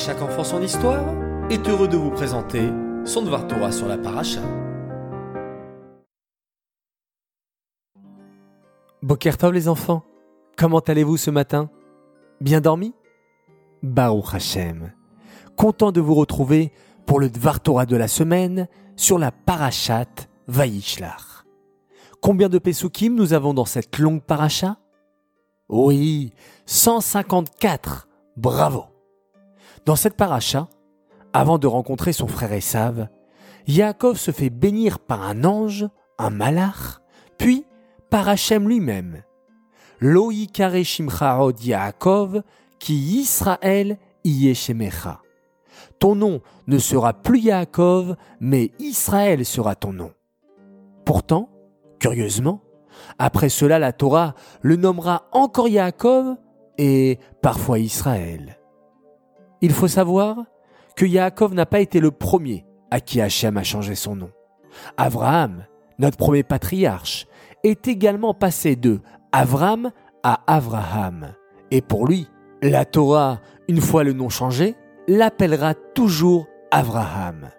chaque enfant son histoire est heureux de vous présenter son Dvar Torah sur la paracha. Bokertov les enfants, comment allez-vous ce matin? Bien dormi? Baruch Hashem, content de vous retrouver pour le Dvar Torah de la semaine sur la parachat Vayishlach. Combien de Pesukim nous avons dans cette longue paracha? Oui, 154, bravo Dans cette paracha, avant de rencontrer son frère Esav, Yaakov se fait bénir par un ange, un malach, puis par Hachem lui-même. Lo yikare shimcha Yaakov, qui Israël yeshemecha. Ton nom ne sera plus Yaakov, mais Israël sera ton nom. Pourtant, curieusement, après cela la Torah le nommera encore Yaakov et parfois Israël. Il faut savoir que Yaakov n'a pas été le premier à qui Hachem a changé son nom. Abraham, notre premier patriarche, est également passé de Avram à Avraham. Et pour lui, la Torah, une fois le nom changé, l'appellera toujours Avraham.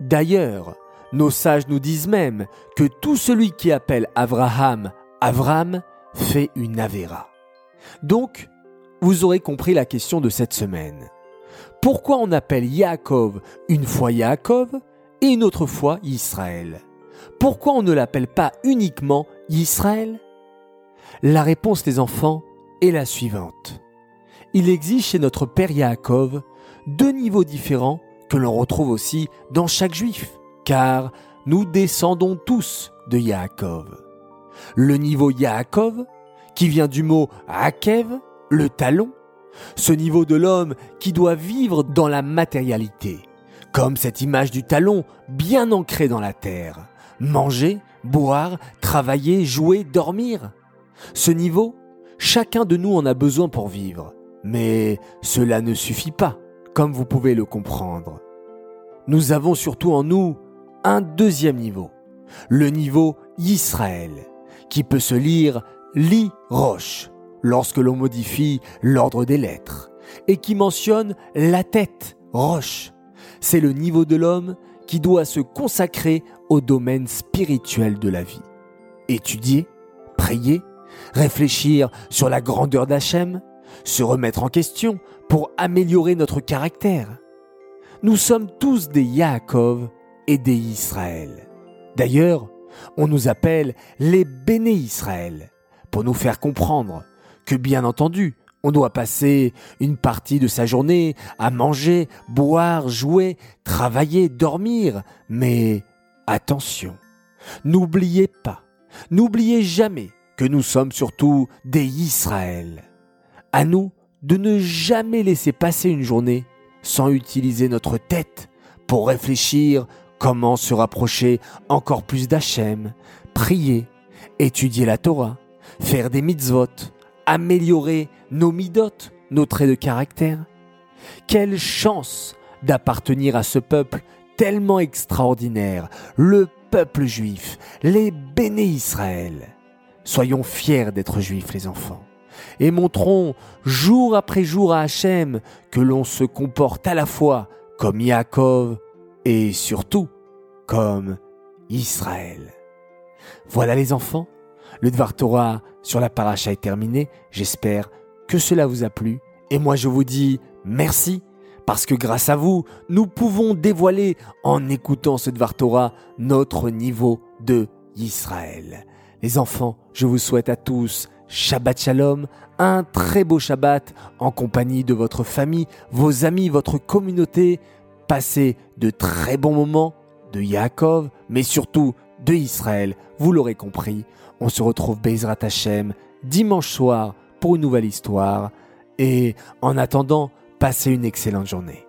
D'ailleurs, nos sages nous disent même que tout celui qui appelle Avraham Avram fait une Avera. Donc, vous aurez compris la question de cette semaine. Pourquoi on appelle Yaakov une fois Yaakov et une autre fois Israël? Pourquoi on ne l'appelle pas uniquement Israël? La réponse des enfants est la suivante. Il existe chez notre père Yaakov deux niveaux différents que l'on retrouve aussi dans chaque juif, car nous descendons tous de Yaakov. Le niveau Yaakov, qui vient du mot Akev, le talon, ce niveau de l'homme qui doit vivre dans la matérialité, comme cette image du talon bien ancrée dans la terre. Manger, boire, travailler, jouer, dormir. Ce niveau, chacun de nous en a besoin pour vivre. Mais cela ne suffit pas, comme vous pouvez le comprendre. Nous avons surtout en nous un deuxième niveau, le niveau Israël, qui peut se lire li roche lorsque l'on modifie l'ordre des lettres, et qui mentionne la tête, roche. C'est le niveau de l'homme qui doit se consacrer au domaine spirituel de la vie. Étudier, prier, réfléchir sur la grandeur d'Hachem, se remettre en question pour améliorer notre caractère. Nous sommes tous des Yaakov et des Israël. D'ailleurs, on nous appelle les Béné Israël pour nous faire comprendre que bien entendu, on doit passer une partie de sa journée à manger, boire, jouer, travailler, dormir. Mais attention, n'oubliez pas, n'oubliez jamais que nous sommes surtout des Israël. À nous de ne jamais laisser passer une journée sans utiliser notre tête pour réfléchir comment se rapprocher encore plus d'Hachem, prier, étudier la Torah, faire des mitzvot, améliorer nos midotes, nos traits de caractère. Quelle chance d'appartenir à ce peuple tellement extraordinaire, le peuple juif, les béné Israël. Soyons fiers d'être juifs, les enfants, et montrons jour après jour à Hachem que l'on se comporte à la fois comme Yaakov et surtout comme Israël. Voilà les enfants, le Dvar Torah sur la paracha est terminé. J'espère que cela vous a plu. Et moi je vous dis merci parce que grâce à vous, nous pouvons dévoiler en écoutant ce Dvar Torah notre niveau de Israël. Les enfants, je vous souhaite à tous Shabbat Shalom, un très beau Shabbat en compagnie de votre famille, vos amis, votre communauté. Passez de très bons moments de Yaakov, mais surtout de Israël. Vous l'aurez compris, on se retrouve Bezrat Hashem dimanche soir pour une nouvelle histoire. Et en attendant, passez une excellente journée.